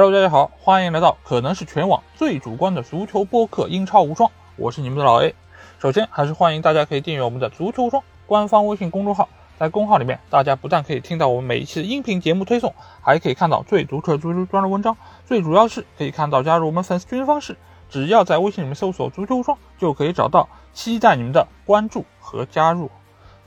Hello，大家好，欢迎来到可能是全网最主观的足球播客《英超无双》，我是你们的老 A。首先，还是欢迎大家可以订阅我们的足球无双官方微信公众号，在公号里面，大家不但可以听到我们每一期的音频节目推送，还可以看到最独特足球专的文章，最主要是可以看到加入我们粉丝群的方式，只要在微信里面搜索“足球无双”就可以找到，期待你们的关注和加入。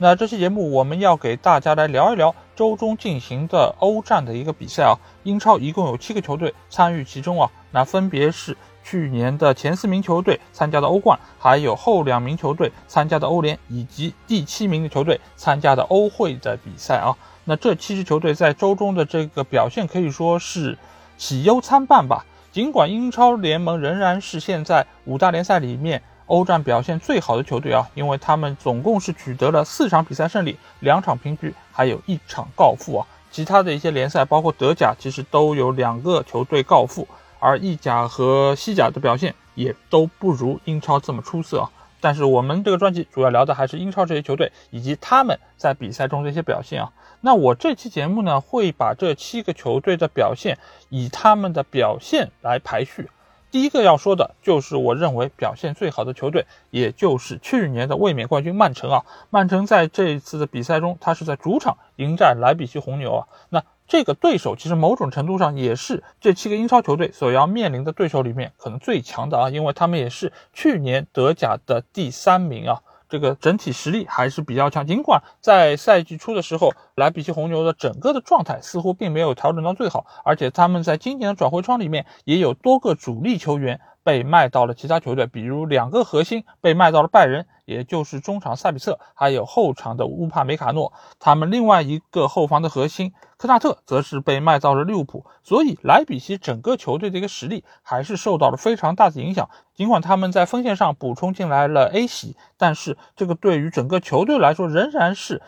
那这期节目我们要给大家来聊一聊周中进行的欧战的一个比赛啊，英超一共有七个球队参与其中啊，那分别是去年的前四名球队参加的欧冠，还有后两名球队参加的欧联，以及第七名的球队参加的欧会的比赛啊。那这七支球队在周中的这个表现可以说是喜忧参半吧。尽管英超联盟仍然是现在五大联赛里面。欧战表现最好的球队啊，因为他们总共是取得了四场比赛胜利，两场平局，还有一场告负啊。其他的一些联赛，包括德甲，其实都有两个球队告负，而意甲和西甲的表现也都不如英超这么出色啊。但是我们这个专辑主要聊的还是英超这些球队以及他们在比赛中的一些表现啊。那我这期节目呢，会把这七个球队的表现以他们的表现来排序。第一个要说的就是我认为表现最好的球队，也就是去年的卫冕冠军曼城啊。曼城在这一次的比赛中，他是在主场迎战莱比锡红牛啊。那这个对手其实某种程度上也是这七个英超球队所要面临的对手里面可能最强的啊，因为他们也是去年德甲的第三名啊。这个整体实力还是比较强，尽管在赛季初的时候，莱比锡红牛的整个的状态似乎并没有调整到最好，而且他们在今年的转会窗里面也有多个主力球员。被卖到了其他球队，比如两个核心被卖到了拜仁，也就是中场萨比策，还有后场的乌帕梅卡诺。他们另外一个后防的核心科纳特则是被卖到了利物浦。所以莱比锡整个球队的一个实力还是受到了非常大的影响。尽管他们在锋线上补充进来了 A 席，但是这个对于整个球队来说仍然是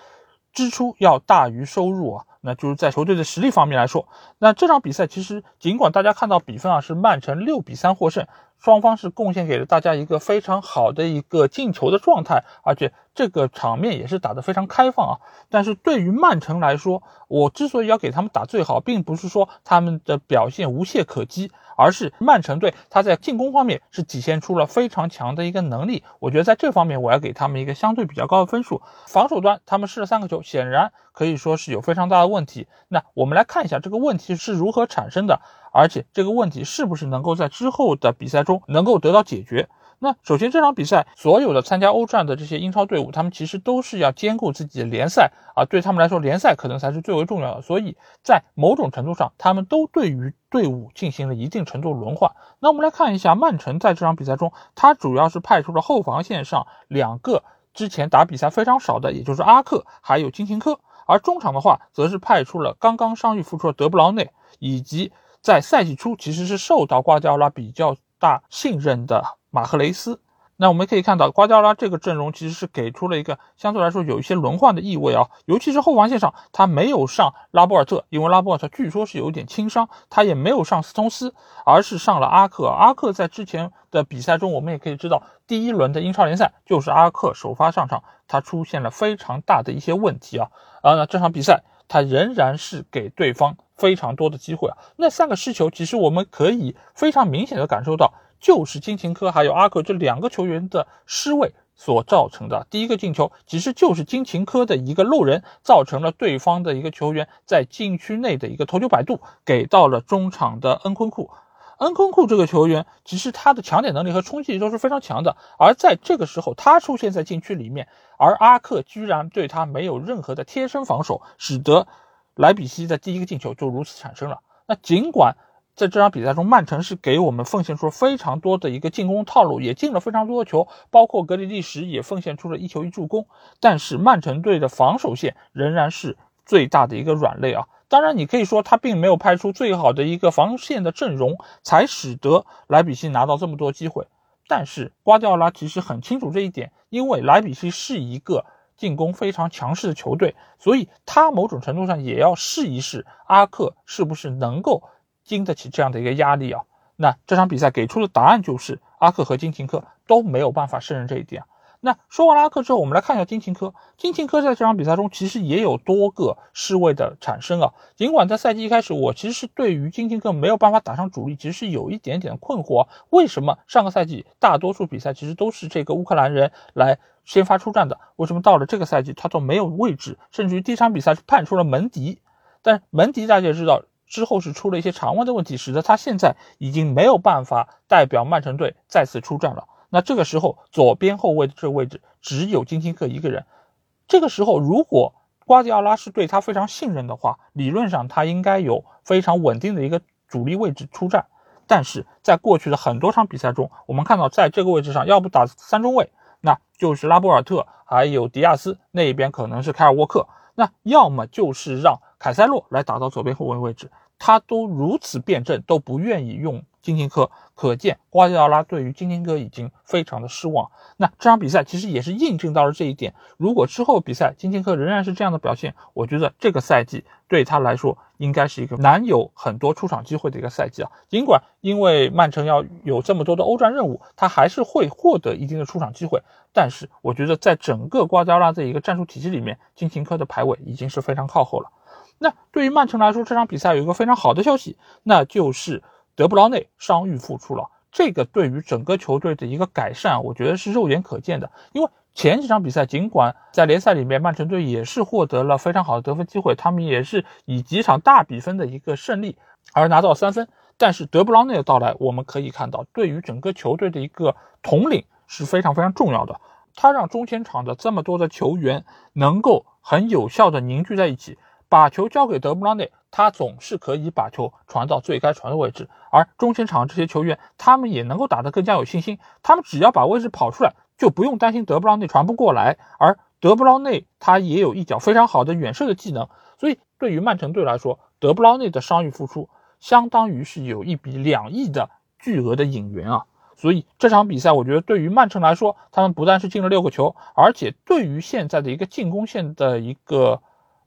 支出要大于收入啊。那就是在球队的实力方面来说，那这场比赛其实尽管大家看到比分啊是曼城六比三获胜。双方是贡献给了大家一个非常好的一个进球的状态，而且这个场面也是打得非常开放啊。但是对于曼城来说，我之所以要给他们打最好，并不是说他们的表现无懈可击，而是曼城队他在进攻方面是体现出了非常强的一个能力。我觉得在这方面我要给他们一个相对比较高的分数。防守端他们失了三个球，显然可以说是有非常大的问题。那我们来看一下这个问题是如何产生的。而且这个问题是不是能够在之后的比赛中能够得到解决？那首先这场比赛所有的参加欧战的这些英超队伍，他们其实都是要兼顾自己的联赛啊，对他们来说联赛可能才是最为重要的。所以在某种程度上，他们都对于队伍进行了一定程度轮换。那我们来看一下曼城在这场比赛中，他主要是派出了后防线上两个之前打比赛非常少的，也就是阿克还有金琴科，而中场的话则是派出了刚刚伤愈复出的德布劳内以及。在赛季初，其实是受到瓜迪奥拉比较大信任的马赫雷斯。那我们可以看到，瓜迪奥拉这个阵容其实是给出了一个相对来说有一些轮换的意味啊，尤其是后防线上，他没有上拉波尔特，因为拉波尔特据说是有一点轻伤，他也没有上斯通斯，而是上了阿克。阿克在之前的比赛中，我们也可以知道，第一轮的英超联赛就是阿克首发上场，他出现了非常大的一些问题啊。啊，那这场比赛他仍然是给对方。非常多的机会啊！那三个失球，其实我们可以非常明显的感受到，就是金琴科还有阿克这两个球员的失位所造成的。第一个进球其实就是金琴科的一个漏人，造成了对方的一个球员在禁区内的一个头球摆渡，给到了中场的恩昆库。恩昆库这个球员其实他的抢点能力和冲击力都是非常强的，而在这个时候他出现在禁区里面，而阿克居然对他没有任何的贴身防守，使得。莱比锡的第一个进球就如此产生了。那尽管在这场比赛中，曼城是给我们奉献出了非常多的一个进攻套路，也进了非常多的球，包括格里利什也奉献出了一球一助攻。但是曼城队的防守线仍然是最大的一个软肋啊。当然，你可以说他并没有派出最好的一个防线的阵容，才使得莱比锡拿到这么多机会。但是瓜迪奥拉其实很清楚这一点，因为莱比锡是一个。进攻非常强势的球队，所以他某种程度上也要试一试阿克是不是能够经得起这样的一个压力啊。那这场比赛给出的答案就是阿克和金琴科都没有办法胜任这一点。那说完拉克之后，我们来看一下金琴科。金琴科在这场比赛中其实也有多个失位的产生啊。尽管在赛季一开始，我其实是对于金琴科没有办法打上主力，其实是有一点点困惑。为什么上个赛季大多数比赛其实都是这个乌克兰人来先发出战的？为什么到了这个赛季他都没有位置？甚至于第一场比赛是判出了门迪，但门迪大家也知道之后是出了一些肠胃的问题，使得他现在已经没有办法代表曼城队再次出战了。那这个时候，左边后卫的这个位置只有金琴克一个人。这个时候，如果瓜迪奥拉是对他非常信任的话，理论上他应该有非常稳定的一个主力位置出战。但是在过去的很多场比赛中，我们看到在这个位置上，要不打三中卫，那就是拉波尔特，还有迪亚斯那一边可能是凯尔沃克，那要么就是让凯塞洛来打到左边后卫位置。他都如此辩证，都不愿意用金琴科，可见瓜迪奥拉对于金琴科已经非常的失望。那这场比赛其实也是印证到了这一点。如果之后比赛金琴科仍然是这样的表现，我觉得这个赛季对他来说应该是一个难有很多出场机会的一个赛季啊。尽管因为曼城要有这么多的欧战任务，他还是会获得一定的出场机会。但是我觉得在整个瓜迪奥拉这一个战术体系里面，金琴科的排位已经是非常靠后了。那对于曼城来说，这场比赛有一个非常好的消息，那就是德布劳内伤愈复出了。这个对于整个球队的一个改善，我觉得是肉眼可见的。因为前几场比赛，尽管在联赛里面曼城队也是获得了非常好的得分机会，他们也是以几场大比分的一个胜利而拿到三分，但是德布劳内的到来，我们可以看到，对于整个球队的一个统领是非常非常重要的。他让中前场的这么多的球员能够很有效的凝聚在一起。把球交给德布劳内，他总是可以把球传到最该传的位置。而中前场这些球员，他们也能够打得更加有信心。他们只要把位置跑出来，就不用担心德布劳内传不过来。而德布劳内他也有一脚非常好的远射的技能，所以对于曼城队来说，德布劳内的伤愈复出，相当于是有一笔两亿的巨额的引援啊。所以这场比赛，我觉得对于曼城来说，他们不但是进了六个球，而且对于现在的一个进攻线的一个。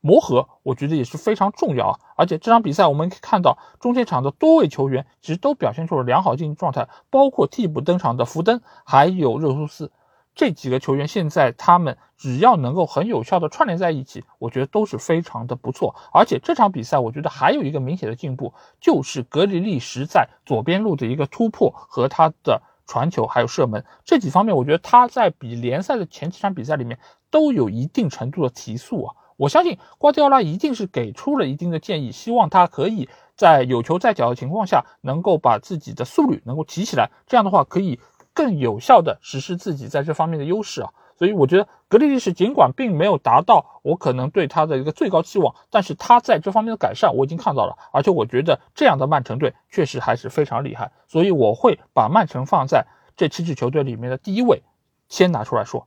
磨合，我觉得也是非常重要啊！而且这场比赛我们可以看到，中前场的多位球员其实都表现出了良好竞技状态，包括替补登场的福登，还有热苏斯这几个球员，现在他们只要能够很有效的串联在一起，我觉得都是非常的不错。而且这场比赛，我觉得还有一个明显的进步，就是格里利什在左边路的一个突破和他的传球还有射门这几方面，我觉得他在比联赛的前几场比赛里面都有一定程度的提速啊。我相信瓜迪奥拉一定是给出了一定的建议，希望他可以在有球在脚的情况下，能够把自己的速率能够提起来，这样的话可以更有效的实施自己在这方面的优势啊。所以我觉得格里利什尽管并没有达到我可能对他的一个最高期望，但是他在这方面的改善我已经看到了，而且我觉得这样的曼城队确实还是非常厉害，所以我会把曼城放在这七支球队里面的第一位，先拿出来说，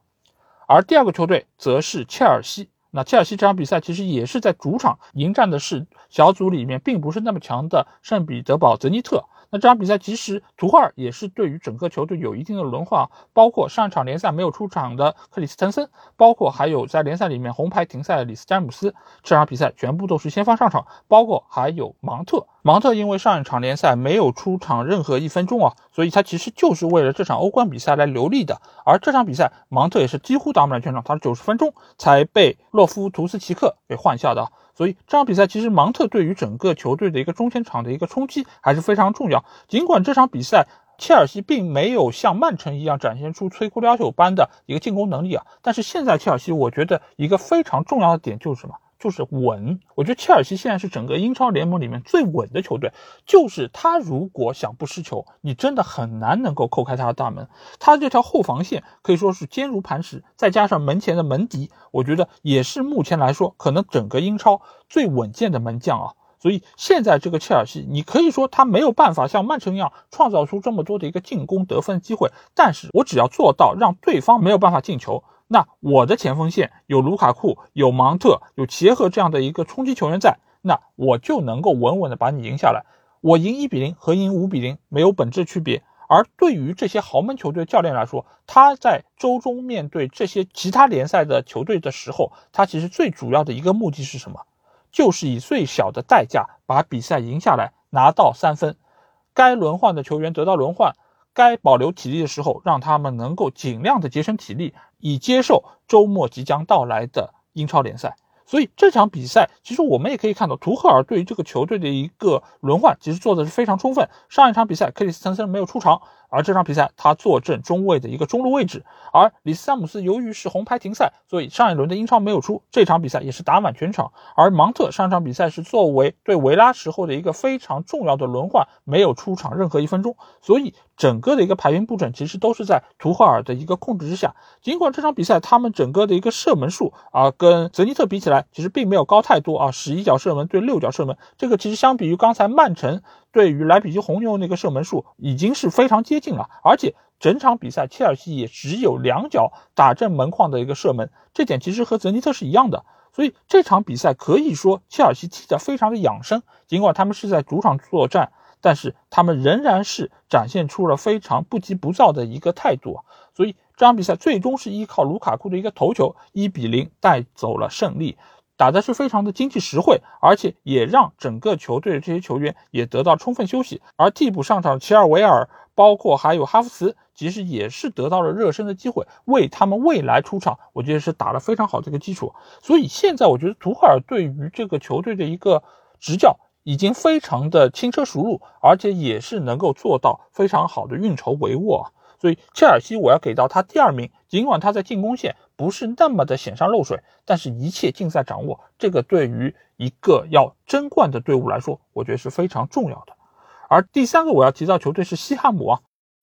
而第二个球队则是切尔西。那切尔西这场比赛其实也是在主场迎战的是小组里面并不是那么强的圣彼得堡泽尼特。那这场比赛其实图赫尔也是对于整个球队有一定的轮换，包括上一场联赛没有出场的克里斯滕森，包括还有在联赛里面红牌停赛的里斯詹姆斯，这场比赛全部都是先发上场，包括还有芒特。芒特因为上一场联赛没有出场任何一分钟啊，所以他其实就是为了这场欧冠比赛来留力的。而这场比赛芒特也是几乎打满了全场，他是九十分钟才被洛夫图斯奇克给换下的。所以这场比赛其实芒特对于整个球队的一个中前场的一个冲击还是非常重要。尽管这场比赛切尔西并没有像曼城一样展现出摧枯拉朽般的一个进攻能力啊，但是现在切尔西我觉得一个非常重要的点就是什么？就是稳，我觉得切尔西现在是整个英超联盟里面最稳的球队。就是他如果想不失球，你真的很难能够扣开他的大门。他这条后防线可以说是坚如磐石，再加上门前的门迪，我觉得也是目前来说可能整个英超最稳健的门将啊。所以现在这个切尔西，你可以说他没有办法像曼城一样创造出这么多的一个进攻得分机会，但是我只要做到让对方没有办法进球。那我的前锋线有卢卡库、有芒特、有齐耶赫这样的一个冲击球员在，那我就能够稳稳的把你赢下来。我赢一比零和赢五比零没有本质区别。而对于这些豪门球队教练来说，他在周中面对这些其他联赛的球队的时候，他其实最主要的一个目的是什么？就是以最小的代价把比赛赢下来，拿到三分。该轮换的球员得到轮换。该保留体力的时候，让他们能够尽量的节省体力，以接受周末即将到来的英超联赛。所以这场比赛，其实我们也可以看到，图赫尔对于这个球队的一个轮换，其实做的是非常充分。上一场比赛，克里斯滕森没有出场。而这场比赛，他坐镇中卫的一个中路位置，而里斯詹姆斯由于是红牌停赛，所以上一轮的英超没有出，这场比赛也是打满全场。而芒特上场比赛是作为对维拉时候的一个非常重要的轮换，没有出场任何一分钟，所以整个的一个排兵布阵其实都是在图赫尔的一个控制之下。尽管这场比赛他们整个的一个射门数啊，跟泽尼特比起来，其实并没有高太多啊，十一脚射门对六脚射门，这个其实相比于刚才曼城。对于莱比锡红牛那个射门数已经是非常接近了，而且整场比赛切尔西也只有两脚打正门框的一个射门，这点其实和泽尼特是一样的。所以这场比赛可以说切尔西踢得非常的养生，尽管他们是在主场作战，但是他们仍然是展现出了非常不急不躁的一个态度。所以这场比赛最终是依靠卢卡库的一个头球，一比零带走了胜利。打的是非常的经济实惠，而且也让整个球队的这些球员也得到充分休息。而替补上场的齐尔维尔，包括还有哈弗茨，其实也是得到了热身的机会，为他们未来出场，我觉得是打了非常好的一个基础。所以现在我觉得图赫尔对于这个球队的一个执教已经非常的轻车熟路，而且也是能够做到非常好的运筹帷幄。所以切尔西我要给到他第二名，尽管他在进攻线。不是那么的显山露水，但是一切尽在掌握。这个对于一个要争冠的队伍来说，我觉得是非常重要的。而第三个我要提到球队是西汉姆啊，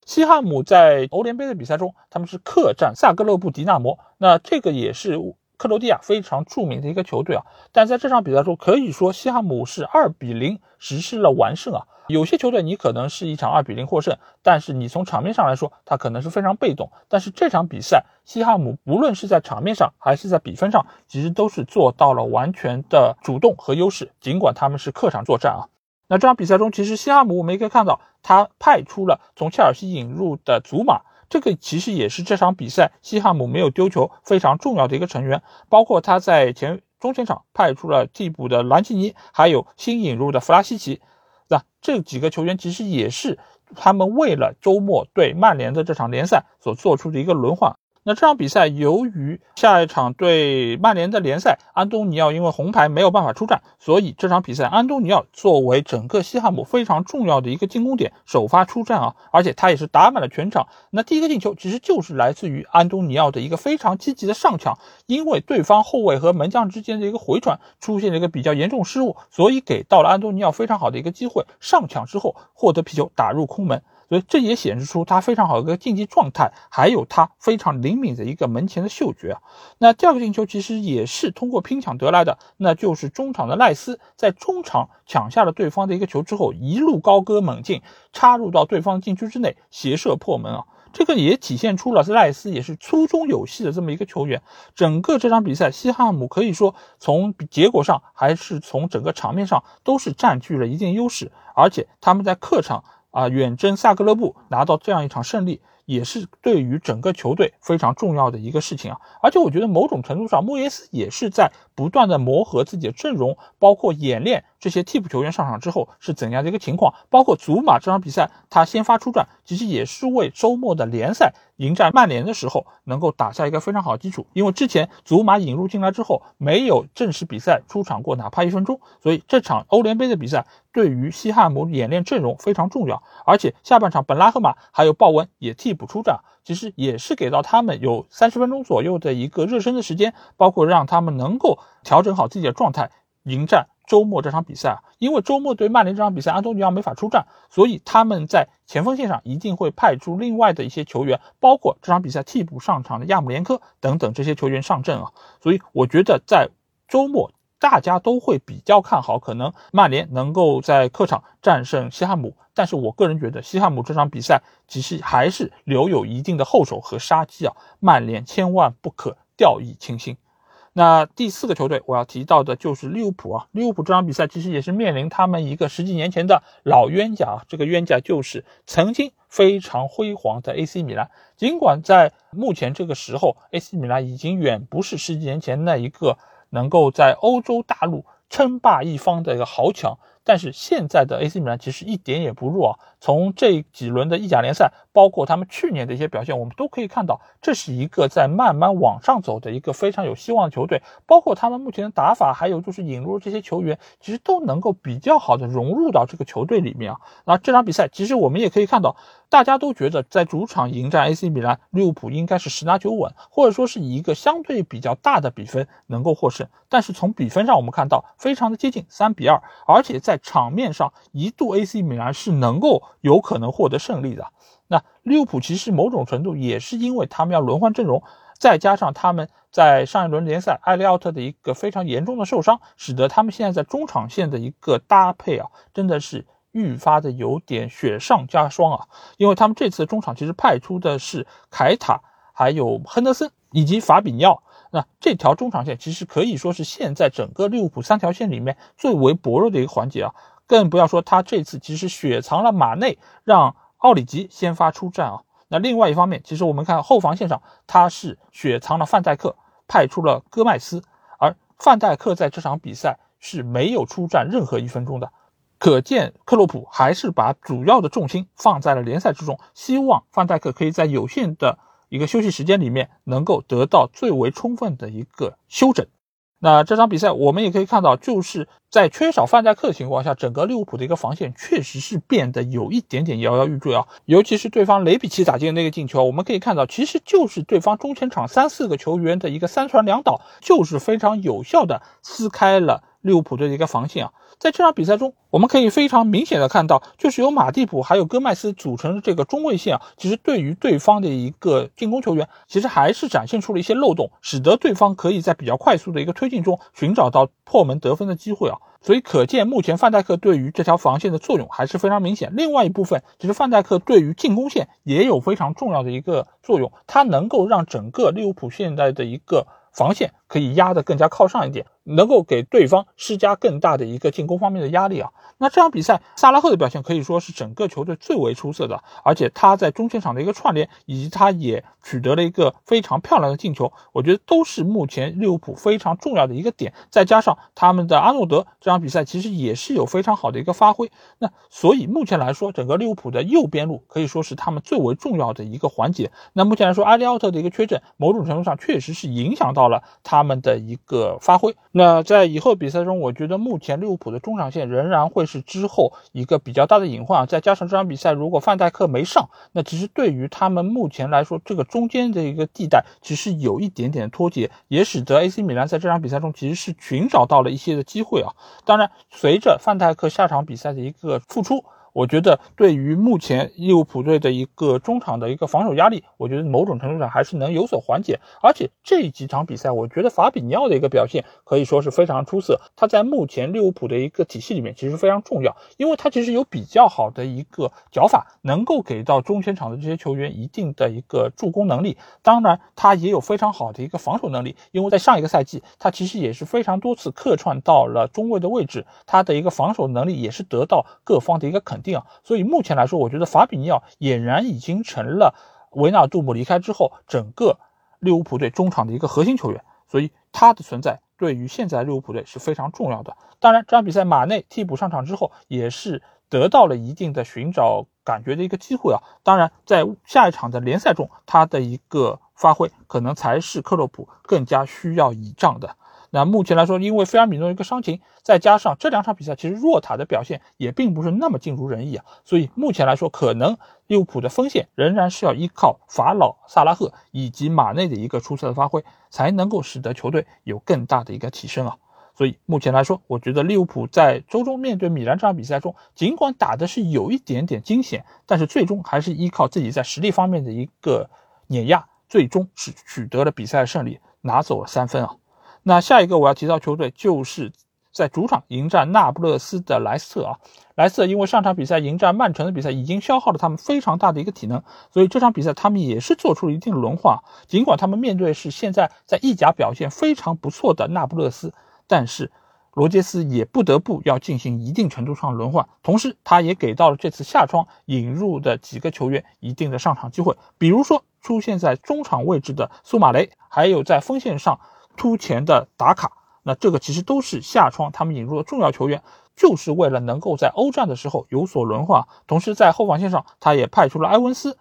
西汉姆在欧联杯的比赛中，他们是客战萨格勒布迪纳摩，那这个也是克罗地亚非常著名的一个球队啊。但在这场比赛中，可以说西汉姆是二比零实施了完胜啊。有些球队你可能是一场二比零获胜，但是你从场面上来说，他可能是非常被动。但是这场比赛，西汉姆无论是在场面上还是在比分上，其实都是做到了完全的主动和优势。尽管他们是客场作战啊，那这场比赛中，其实西汉姆我们也可以看到，他派出了从切尔西引入的祖马，这个其实也是这场比赛西汉姆没有丢球非常重要的一个成员。包括他在前中前场派出了替补的兰奇尼，还有新引入的弗拉西奇。那这几个球员其实也是他们为了周末对曼联的这场联赛所做出的一个轮换。那这场比赛，由于下一场对曼联的联赛，安东尼奥因为红牌没有办法出战，所以这场比赛安东尼奥作为整个西汉姆非常重要的一个进攻点，首发出战啊，而且他也是打满了全场。那第一个进球其实就是来自于安东尼奥的一个非常积极的上抢，因为对方后卫和门将之间的一个回传出现了一个比较严重失误，所以给到了安东尼奥非常好的一个机会，上抢之后获得皮球打入空门。所以这也显示出他非常好的一个竞技状态，还有他非常灵敏的一个门前的嗅觉啊。那第二个进球其实也是通过拼抢得来的，那就是中场的赖斯在中场抢下了对方的一个球之后，一路高歌猛进，插入到对方禁区之内，斜射破门啊。这个也体现出了赖斯也是粗中有细的这么一个球员。整个这场比赛，西汉姆可以说从结果上还是从整个场面上都是占据了一定优势，而且他们在客场。啊，远征萨格勒布拿到这样一场胜利，也是对于整个球队非常重要的一个事情啊！而且我觉得某种程度上，莫耶斯也是在不断的磨合自己的阵容，包括演练这些替补球员上场之后是怎样的一个情况。包括祖马这场比赛他先发出战，其实也是为周末的联赛。迎战曼联的时候，能够打下一个非常好的基础。因为之前祖马引入进来之后，没有正式比赛出场过哪怕一分钟，所以这场欧联杯的比赛对于西汉姆演练阵容非常重要。而且下半场本拉赫马还有鲍文也替补出战，其实也是给到他们有三十分钟左右的一个热身的时间，包括让他们能够调整好自己的状态，迎战。周末这场比赛啊，因为周末对曼联这场比赛，安东尼奥没法出战，所以他们在前锋线上一定会派出另外的一些球员，包括这场比赛替补上场的亚姆连科等等这些球员上阵啊。所以我觉得在周末大家都会比较看好，可能曼联能够在客场战胜西汉姆。但是我个人觉得西汉姆这场比赛其实还是留有一定的后手和杀机啊，曼联千万不可掉以轻心。那第四个球队我要提到的就是利物浦啊，利物浦这场比赛其实也是面临他们一个十几年前的老冤家啊，这个冤家就是曾经非常辉煌的 AC 米兰。尽管在目前这个时候，AC 米兰已经远不是十几年前那一个能够在欧洲大陆称霸一方的一个豪强，但是现在的 AC 米兰其实一点也不弱啊。从这几轮的意甲联赛，包括他们去年的一些表现，我们都可以看到，这是一个在慢慢往上走的一个非常有希望的球队。包括他们目前的打法，还有就是引入这些球员，其实都能够比较好的融入到这个球队里面啊。那这场比赛，其实我们也可以看到，大家都觉得在主场迎战 AC 米兰，利物浦应该是十拿九稳，或者说是以一个相对比较大的比分能够获胜。但是从比分上，我们看到非常的接近，三比二，而且在场面上一度 AC 米兰是能够。有可能获得胜利的。那利物浦其实某种程度也是因为他们要轮换阵容，再加上他们在上一轮联赛埃利奥特的一个非常严重的受伤，使得他们现在在中场线的一个搭配啊，真的是愈发的有点雪上加霜啊。因为他们这次中场其实派出的是凯塔、还有亨德森以及法比尼奥，那这条中场线其实可以说是现在整个利物浦三条线里面最为薄弱的一个环节啊。更不要说他这次其实雪藏了马内，让奥里吉先发出战啊。那另外一方面，其实我们看后防线上，他是雪藏了范戴克，派出了戈麦斯，而范戴克在这场比赛是没有出战任何一分钟的，可见克洛普还是把主要的重心放在了联赛之中，希望范戴克可以在有限的一个休息时间里面，能够得到最为充分的一个休整。那这场比赛我们也可以看到，就是在缺少范戴克的情况下，整个利物浦的一个防线确实是变得有一点点摇摇欲坠啊。尤其是对方雷比奇打进那个进球，我们可以看到，其实就是对方中前场三四个球员的一个三传两倒，就是非常有效的撕开了利物浦队的一个防线啊。在这场比赛中，我们可以非常明显的看到，就是由马蒂普还有戈麦斯组成的这个中卫线啊，其实对于对方的一个进攻球员，其实还是展现出了一些漏洞，使得对方可以在比较快速的一个推进中寻找到破门得分的机会啊。所以可见，目前范戴克对于这条防线的作用还是非常明显。另外一部分，其实范戴克对于进攻线也有非常重要的一个作用，它能够让整个利物浦现在的一个。防线可以压得更加靠上一点，能够给对方施加更大的一个进攻方面的压力啊。那这场比赛，萨拉赫的表现可以说是整个球队最为出色的，而且他在中前场的一个串联，以及他也取得了一个非常漂亮的进球，我觉得都是目前利物浦非常重要的一个点。再加上他们的阿诺德这场比赛其实也是有非常好的一个发挥，那所以目前来说，整个利物浦的右边路可以说是他们最为重要的一个环节。那目前来说，阿利奥特的一个缺阵，某种程度上确实是影响到。了他他们的一个发挥，那在以后比赛中，我觉得目前利物浦的中场线仍然会是之后一个比较大的隐患啊。再加上这场比赛如果范戴克没上，那其实对于他们目前来说，这个中间的一个地带其实有一点点脱节，也使得 AC 米兰在这场比赛中其实是寻找到了一些的机会啊。当然，随着范戴克下场比赛的一个复出。我觉得对于目前利物浦队的一个中场的一个防守压力，我觉得某种程度上还是能有所缓解。而且这几场比赛，我觉得法比尼奥的一个表现可以说是非常出色。他在目前利物浦的一个体系里面其实非常重要，因为他其实有比较好的一个脚法，能够给到中前场的这些球员一定的一个助攻能力。当然，他也有非常好的一个防守能力，因为在上一个赛季，他其实也是非常多次客串到了中卫的位置，他的一个防守能力也是得到各方的一个肯定。定，所以目前来说，我觉得法比尼奥俨然已经成了维纳杜姆离开之后整个利物浦队中场的一个核心球员，所以他的存在对于现在利物浦队是非常重要的。当然，这场比赛马内替补上场之后，也是得到了一定的寻找感觉的一个机会啊。当然，在下一场的联赛中，他的一个发挥可能才是克洛普更加需要倚仗的。那目前来说，因为菲尔米诺一个伤情，再加上这两场比赛其实若塔的表现也并不是那么尽如人意啊，所以目前来说，可能利物浦的锋线仍然是要依靠法老、萨拉赫以及马内的一个出色的发挥，才能够使得球队有更大的一个提升啊。所以目前来说，我觉得利物浦在周中面对米兰这场比赛中，尽管打的是有一点点惊险，但是最终还是依靠自己在实力方面的一个碾压，最终是取得了比赛的胜利，拿走了三分啊。那下一个我要提到球队，就是在主场迎战那不勒斯的莱斯特啊。莱斯特因为上场比赛迎战曼城的比赛已经消耗了他们非常大的一个体能，所以这场比赛他们也是做出了一定的轮换。尽管他们面对是现在在意甲表现非常不错的那不勒斯，但是罗杰斯也不得不要进行一定程度上轮换，同时他也给到了这次下窗引入的几个球员一定的上场机会，比如说出现在中场位置的苏马雷，还有在锋线上。突前的打卡，那这个其实都是下窗他们引入的重要球员。就是为了能够在欧战的时候有所轮换。同时在后防线上，他也派出了埃文斯，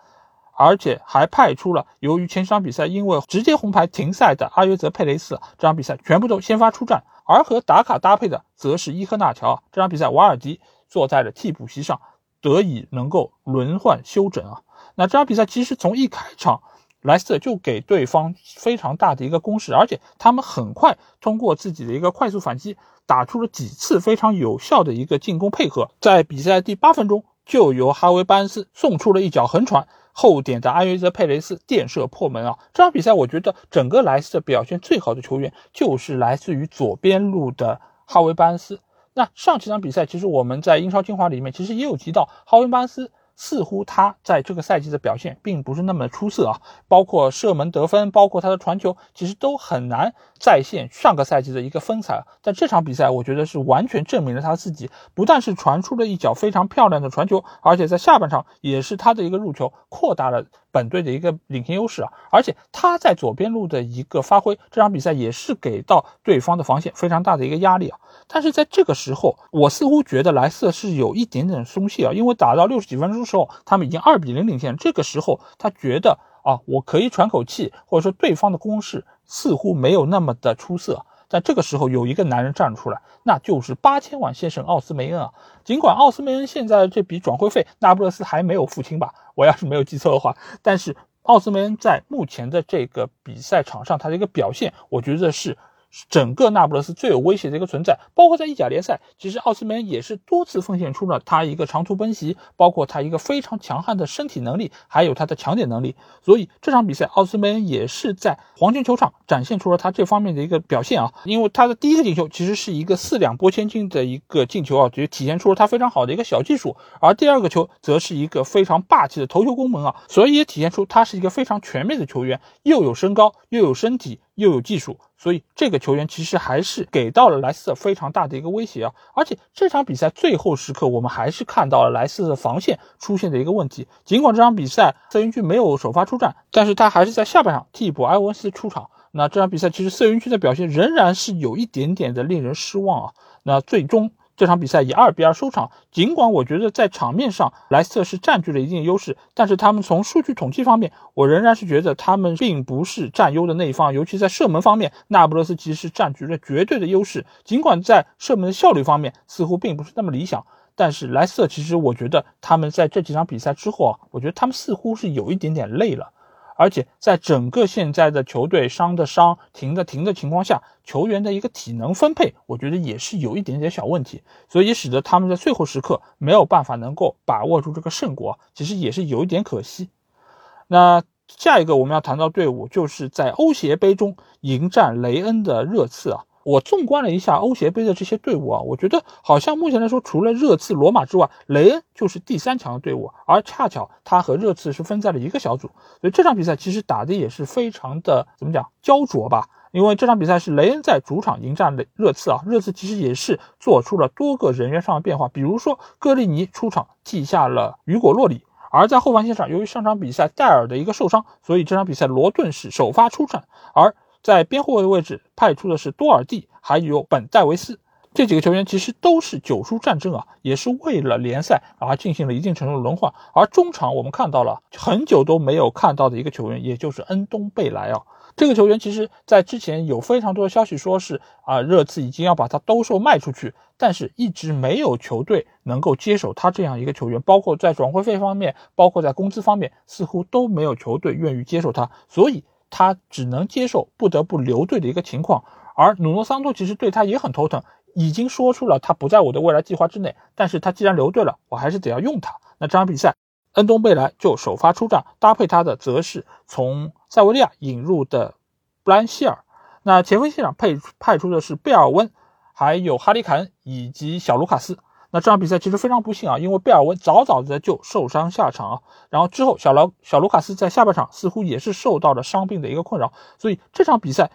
而且还派出了由于前场比赛因为直接红牌停赛的阿约泽佩雷斯，这场比赛全部都先发出战。而和达卡搭配的则是伊科纳乔，这场比赛瓦尔迪坐在了替补席上，得以能够轮换休整啊。那这场比赛其实从一开场。莱斯特就给对方非常大的一个攻势，而且他们很快通过自己的一个快速反击，打出了几次非常有效的一个进攻配合。在比赛第八分钟，就由哈维·班斯送出了一脚横传，后点的阿约泽佩雷斯垫射破门啊！这场比赛我觉得整个莱斯特表现最好的球员就是来自于左边路的哈维·班斯。那上几场比赛，其实我们在英超精华里面其实也有提到哈维·班斯。似乎他在这个赛季的表现并不是那么出色啊，包括射门得分，包括他的传球，其实都很难再现上个赛季的一个风采。在这场比赛，我觉得是完全证明了他自己，不但是传出了一脚非常漂亮的传球，而且在下半场也是他的一个入球扩大了。本队的一个领先优势啊，而且他在左边路的一个发挥，这场比赛也是给到对方的防线非常大的一个压力啊。但是在这个时候，我似乎觉得莱斯特是有一点点松懈啊，因为打到六十几分钟的时候，他们已经二比零领先，这个时候他觉得啊，我可以喘口气，或者说对方的攻势似乎没有那么的出色。在这个时候，有一个男人站出来，那就是八千万先生奥斯梅恩啊。尽管奥斯梅恩现在这笔转会费，那不勒斯还没有付清吧？我要是没有记错的话，但是奥斯梅恩在目前的这个比赛场上，他的一个表现，我觉得是。整个那不勒斯最有威胁的一个存在，包括在意甲联赛，其实奥斯梅恩也是多次奉献出了他一个长途奔袭，包括他一个非常强悍的身体能力，还有他的抢点能力。所以这场比赛，奥斯梅恩也是在黄金球场展现出了他这方面的一个表现啊。因为他的第一个进球其实是一个四两拨千斤的一个进球啊，就体现出了他非常好的一个小技术。而第二个球则是一个非常霸气的头球攻门啊，所以也体现出他是一个非常全面的球员，又有身高，又有身体。又有技术，所以这个球员其实还是给到了莱斯特非常大的一个威胁啊！而且这场比赛最后时刻，我们还是看到了莱斯特的防线出现的一个问题。尽管这场比赛瑟云区没有首发出战，但是他还是在下半场替补埃文斯出场。那这场比赛其实瑟云区的表现仍然是有一点点的令人失望啊！那最终。这场比赛以二比二收场。尽管我觉得在场面上莱斯特是占据了一定优势，但是他们从数据统计方面，我仍然是觉得他们并不是占优的那一方。尤其在射门方面，那不勒斯其实是占据了绝对的优势。尽管在射门的效率方面似乎并不是那么理想，但是莱斯特其实我觉得他们在这几场比赛之后啊，我觉得他们似乎是有一点点累了。而且在整个现在的球队伤的伤、停的停的情况下，球员的一个体能分配，我觉得也是有一点点小问题，所以使得他们在最后时刻没有办法能够把握住这个胜果，其实也是有一点可惜。那下一个我们要谈到队伍，就是在欧协杯中迎战雷恩的热刺啊。我纵观了一下欧协杯的这些队伍啊，我觉得好像目前来说，除了热刺、罗马之外，雷恩就是第三强的队伍，而恰巧他和热刺是分在了一个小组，所以这场比赛其实打的也是非常的怎么讲焦灼吧？因为这场比赛是雷恩在主场迎战雷热刺啊，热刺其实也是做出了多个人员上的变化，比如说戈利尼出场替下了雨果洛里，而在后防线上，由于上场比赛戴尔的一个受伤，所以这场比赛罗顿是首发出战，而。在边后卫的位置派出的是多尔蒂，还有本戴维斯这几个球员，其实都是九叔战争啊，也是为了联赛而进行了一定程度的轮换。而中场我们看到了很久都没有看到的一个球员，也就是恩东贝莱啊。这个球员其实在之前有非常多的消息说是啊，热刺已经要把他兜售卖出去，但是一直没有球队能够接手他这样一个球员，包括在转会费方面，包括在工资方面，似乎都没有球队愿意接受他，所以。他只能接受不得不留队的一个情况，而努诺桑托其实对他也很头疼，已经说出了他不在我的未来计划之内。但是他既然留队了，我还是得要用他。那这场比赛，恩东贝莱就首发出战，搭配他的则是从塞维利亚引入的布兰希尔。那前锋线上配派出的是贝尔温，还有哈里凯恩以及小卢卡斯。那这场比赛其实非常不幸啊，因为贝尔温早早的就受伤下场啊，然后之后小劳小卢卡斯在下半场似乎也是受到了伤病的一个困扰，所以这场比赛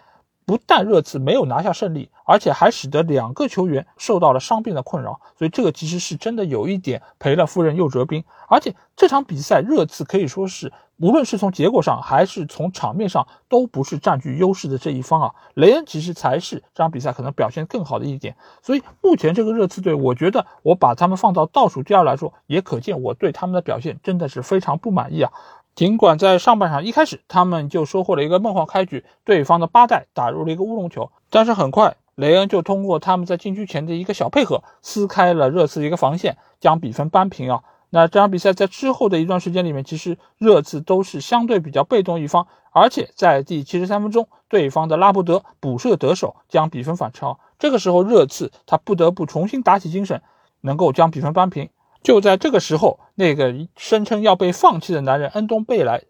不但热刺没有拿下胜利，而且还使得两个球员受到了伤病的困扰，所以这个其实是真的有一点赔了夫人又折兵。而且这场比赛热刺可以说是。无论是从结果上还是从场面上，都不是占据优势的这一方啊。雷恩其实才是这场比赛可能表现更好的一点。所以目前这个热刺队，我觉得我把他们放到倒数第二来说，也可见我对他们的表现真的是非常不满意啊。尽管在上半场一开始，他们就收获了一个梦幻开局，对方的八代打入了一个乌龙球，但是很快雷恩就通过他们在禁区前的一个小配合，撕开了热刺的一个防线，将比分扳平啊。那这场比赛在之后的一段时间里面，其实热刺都是相对比较被动一方，而且在第七十三分钟，对方的拉布德补射得手，将比分反超。这个时候，热刺他不得不重新打起精神，能够将比分扳平。就在这个时候，那个声称要被放弃的男人恩东贝莱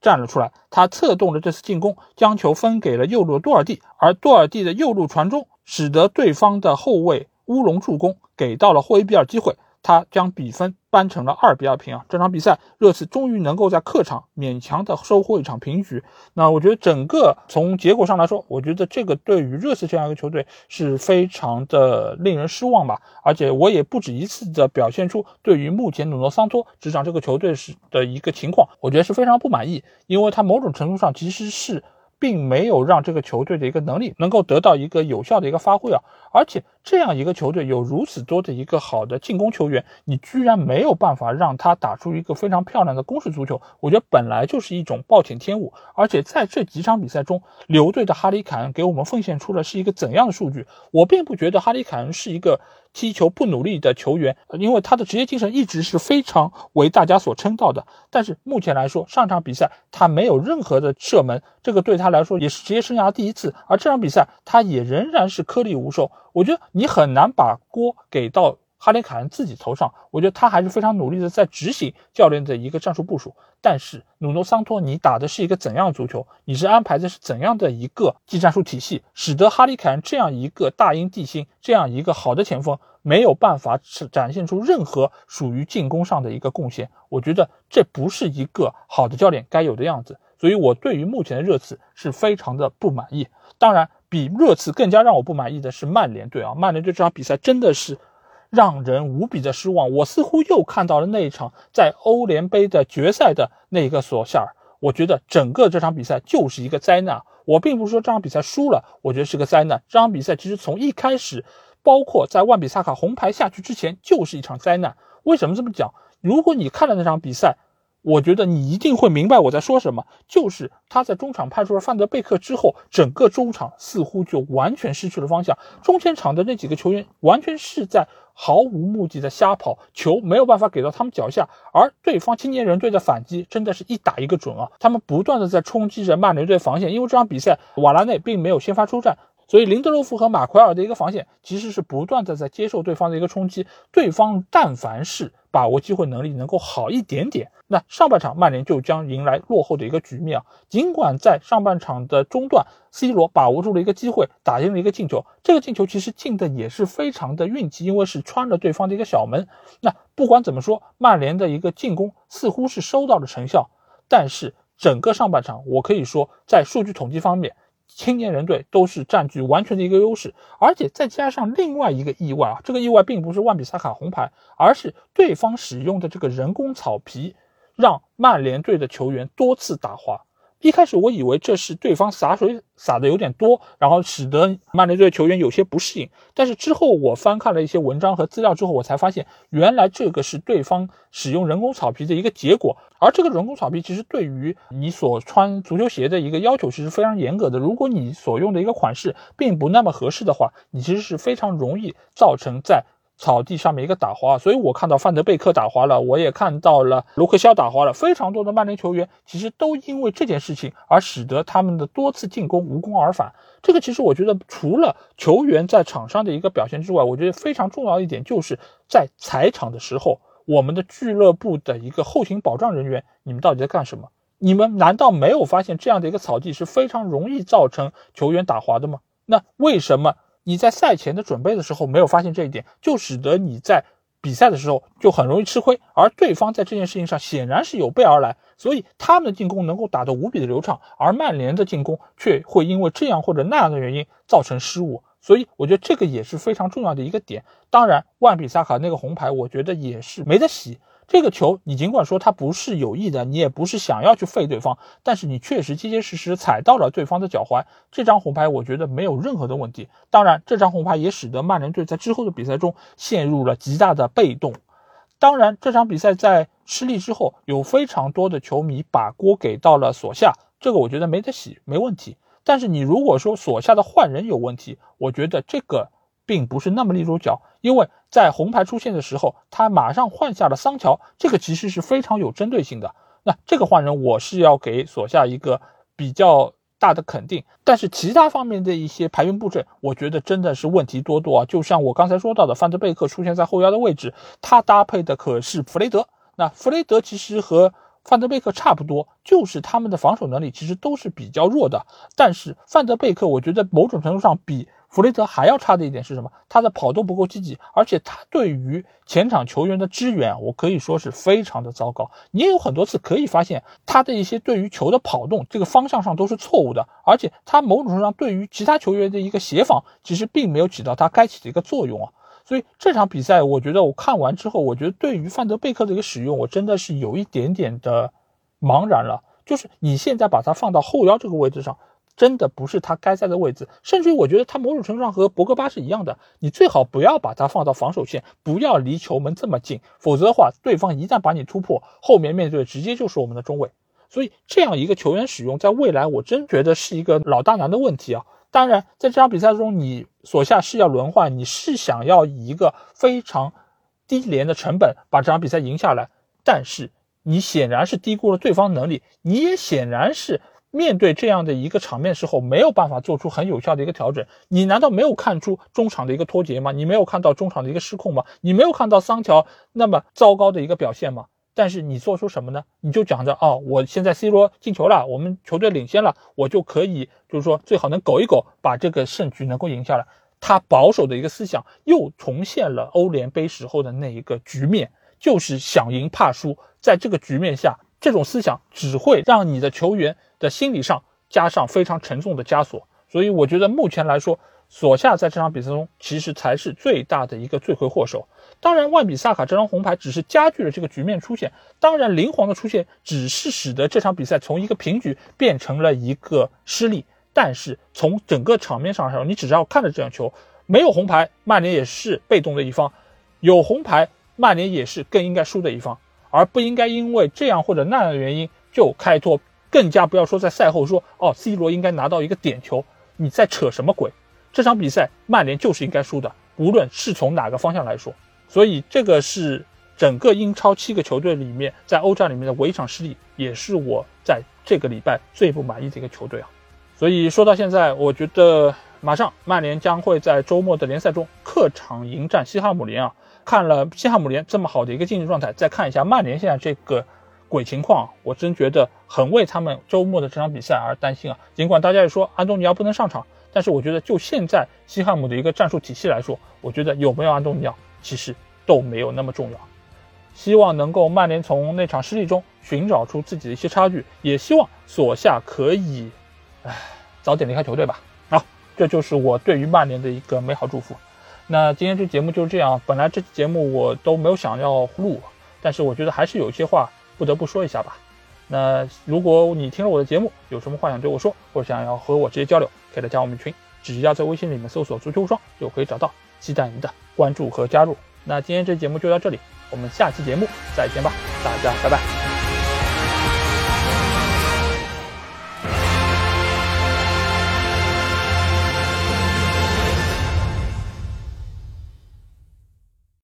站了出来，他策动了这次进攻，将球分给了右路多尔蒂，而多尔蒂的右路传中，使得对方的后卫乌龙助攻，给到了霍伊比尔机会。他将比分扳成了二比二平啊！这场比赛，热刺终于能够在客场勉强的收获一场平局。那我觉得整个从结果上来说，我觉得这个对于热刺这样一个球队是非常的令人失望吧。而且我也不止一次的表现出对于目前努诺桑托执掌这个球队时的一个情况，我觉得是非常不满意，因为他某种程度上其实是。并没有让这个球队的一个能力能够得到一个有效的一个发挥啊！而且这样一个球队有如此多的一个好的进攻球员，你居然没有办法让他打出一个非常漂亮的攻势足球，我觉得本来就是一种暴殄天物。而且在这几场比赛中，留队的哈里凯恩给我们奉献出了是一个怎样的数据？我并不觉得哈里凯恩是一个。踢球不努力的球员，因为他的职业精神一直是非常为大家所称道的。但是目前来说，上场比赛他没有任何的射门，这个对他来说也是职业生涯第一次。而这场比赛他也仍然是颗粒无收。我觉得你很难把锅给到。哈里凯恩自己头上，我觉得他还是非常努力的在执行教练的一个战术部署。但是努诺桑托，你打的是一个怎样的足球？你是安排的是怎样的一个技战术体系，使得哈里凯恩这样一个大英帝星，这样一个好的前锋没有办法展现出任何属于进攻上的一个贡献？我觉得这不是一个好的教练该有的样子。所以我对于目前的热刺是非常的不满意。当然，比热刺更加让我不满意的是曼联队啊！曼联队这场比赛真的是。让人无比的失望。我似乎又看到了那一场在欧联杯的决赛的那个索夏尔。我觉得整个这场比赛就是一个灾难。我并不是说这场比赛输了，我觉得是个灾难。这场比赛其实从一开始，包括在万比萨卡红牌下去之前，就是一场灾难。为什么这么讲？如果你看了那场比赛，我觉得你一定会明白我在说什么。就是他在中场派出了范德贝克之后，整个中场似乎就完全失去了方向。中前场的那几个球员完全是在。毫无目的的瞎跑，球没有办法给到他们脚下，而对方青年人队的反击真的是一打一个准啊！他们不断的在冲击着曼联队防线，因为这场比赛瓦拉内并没有先发出战。所以林德洛夫和马奎尔的一个防线其实是不断的在接受对方的一个冲击，对方但凡是把握机会能力能够好一点点，那上半场曼联就将迎来落后的一个局面啊。尽管在上半场的中段，C 罗把握住了一个机会，打进了一个进球，这个进球其实进的也是非常的运气，因为是穿了对方的一个小门。那不管怎么说，曼联的一个进攻似乎是收到了成效，但是整个上半场，我可以说在数据统计方面。青年人队都是占据完全的一个优势，而且再加上另外一个意外啊，这个意外并不是万比萨卡红牌，而是对方使用的这个人工草皮，让曼联队的球员多次打滑。一开始我以为这是对方洒水洒的有点多，然后使得曼联队球员有些不适应。但是之后我翻看了一些文章和资料之后，我才发现原来这个是对方使用人工草皮的一个结果。而这个人工草皮其实对于你所穿足球鞋的一个要求其实非常严格的。如果你所用的一个款式并不那么合适的话，你其实是非常容易造成在。草地上面一个打滑，所以我看到范德贝克打滑了，我也看到了卢克肖打滑了，非常多的曼联球员其实都因为这件事情而使得他们的多次进攻无功而返。这个其实我觉得除了球员在场上的一个表现之外，我觉得非常重要一点就是在踩场的时候，我们的俱乐部的一个后勤保障人员，你们到底在干什么？你们难道没有发现这样的一个草地是非常容易造成球员打滑的吗？那为什么？你在赛前的准备的时候没有发现这一点，就使得你在比赛的时候就很容易吃亏，而对方在这件事情上显然是有备而来，所以他们的进攻能够打得无比的流畅，而曼联的进攻却会因为这样或者那样的原因造成失误。所以我觉得这个也是非常重要的一个点。当然，万比萨卡那个红牌，我觉得也是没得洗。这个球，你尽管说他不是有意的，你也不是想要去废对方，但是你确实结结实实踩到了对方的脚踝，这张红牌我觉得没有任何的问题。当然，这张红牌也使得曼联队在之后的比赛中陷入了极大的被动。当然，这场比赛在失利之后，有非常多的球迷把锅给到了索夏，这个我觉得没得洗，没问题。但是你如果说索夏的换人有问题，我觉得这个。并不是那么立住脚，因为在红牌出现的时候，他马上换下了桑乔，这个其实是非常有针对性的。那这个换人，我是要给索夏一个比较大的肯定。但是其他方面的一些排兵布阵，我觉得真的是问题多多啊。就像我刚才说到的，范德贝克出现在后腰的位置，他搭配的可是弗雷德。那弗雷德其实和范德贝克差不多，就是他们的防守能力其实都是比较弱的。但是范德贝克，我觉得某种程度上比。弗雷德还要差的一点是什么？他的跑动不够积极，而且他对于前场球员的支援，我可以说是非常的糟糕。你也有很多次可以发现他的一些对于球的跑动这个方向上都是错误的，而且他某种程度上对于其他球员的一个协防，其实并没有起到他该起的一个作用啊。所以这场比赛，我觉得我看完之后，我觉得对于范德贝克的一个使用，我真的是有一点点的茫然了。就是你现在把他放到后腰这个位置上。真的不是他该在的位置，甚至于我觉得他某种程度上和博格巴是一样的。你最好不要把他放到防守线，不要离球门这么近，否则的话，对方一旦把你突破，后面面对的直接就是我们的中卫。所以这样一个球员使用，在未来我真觉得是一个老大难的问题啊。当然，在这场比赛中，你所下是要轮换，你是想要以一个非常低廉的成本把这场比赛赢下来，但是你显然是低估了对方能力，你也显然是。面对这样的一个场面时候，没有办法做出很有效的一个调整。你难道没有看出中场的一个脱节吗？你没有看到中场的一个失控吗？你没有看到桑乔那么糟糕的一个表现吗？但是你做出什么呢？你就讲着哦，我现在 C 罗进球了，我们球队领先了，我就可以就是说最好能苟一苟，把这个胜局能够赢下来。他保守的一个思想又重现了欧联杯时候的那一个局面，就是想赢怕输。在这个局面下。这种思想只会让你的球员的心理上加上非常沉重的枷锁，所以我觉得目前来说，索夏在这场比赛中其实才是最大的一个罪魁祸首。当然，万比萨卡这张红牌只是加剧了这个局面出现。当然，灵皇的出现只是使得这场比赛从一个平局变成了一个失利。但是从整个场面上来说，你只要看着这场球，没有红牌，曼联也是被动的一方；有红牌，曼联也是更应该输的一方。而不应该因为这样或者那样的原因就开拓，更加不要说在赛后说哦，C 罗应该拿到一个点球，你在扯什么鬼？这场比赛曼联就是应该输的，无论是从哪个方向来说。所以这个是整个英超七个球队里面在欧战里面的唯一场失利，也是我在这个礼拜最不满意的一个球队啊。所以说到现在，我觉得马上曼联将会在周末的联赛中客场迎战西汉姆联啊。看了西汉姆联这么好的一个竞技状态，再看一下曼联现在这个鬼情况，我真觉得很为他们周末的这场比赛而担心啊！尽管大家也说安东尼奥不能上场，但是我觉得就现在西汉姆的一个战术体系来说，我觉得有没有安东尼奥其实都没有那么重要。希望能够曼联从那场失利中寻找出自己的一些差距，也希望索夏可以，唉，早点离开球队吧。好，这就是我对于曼联的一个美好祝福。那今天这节目就是这样。本来这期节目我都没有想要录，但是我觉得还是有一些话不得不说一下吧。那如果你听了我的节目，有什么话想对我说，或者想要和我直接交流，可以加我们群，只要在微信里面搜索“足球无双”就可以找到。期待您的关注和加入。那今天这节目就到这里，我们下期节目再见吧，大家拜拜。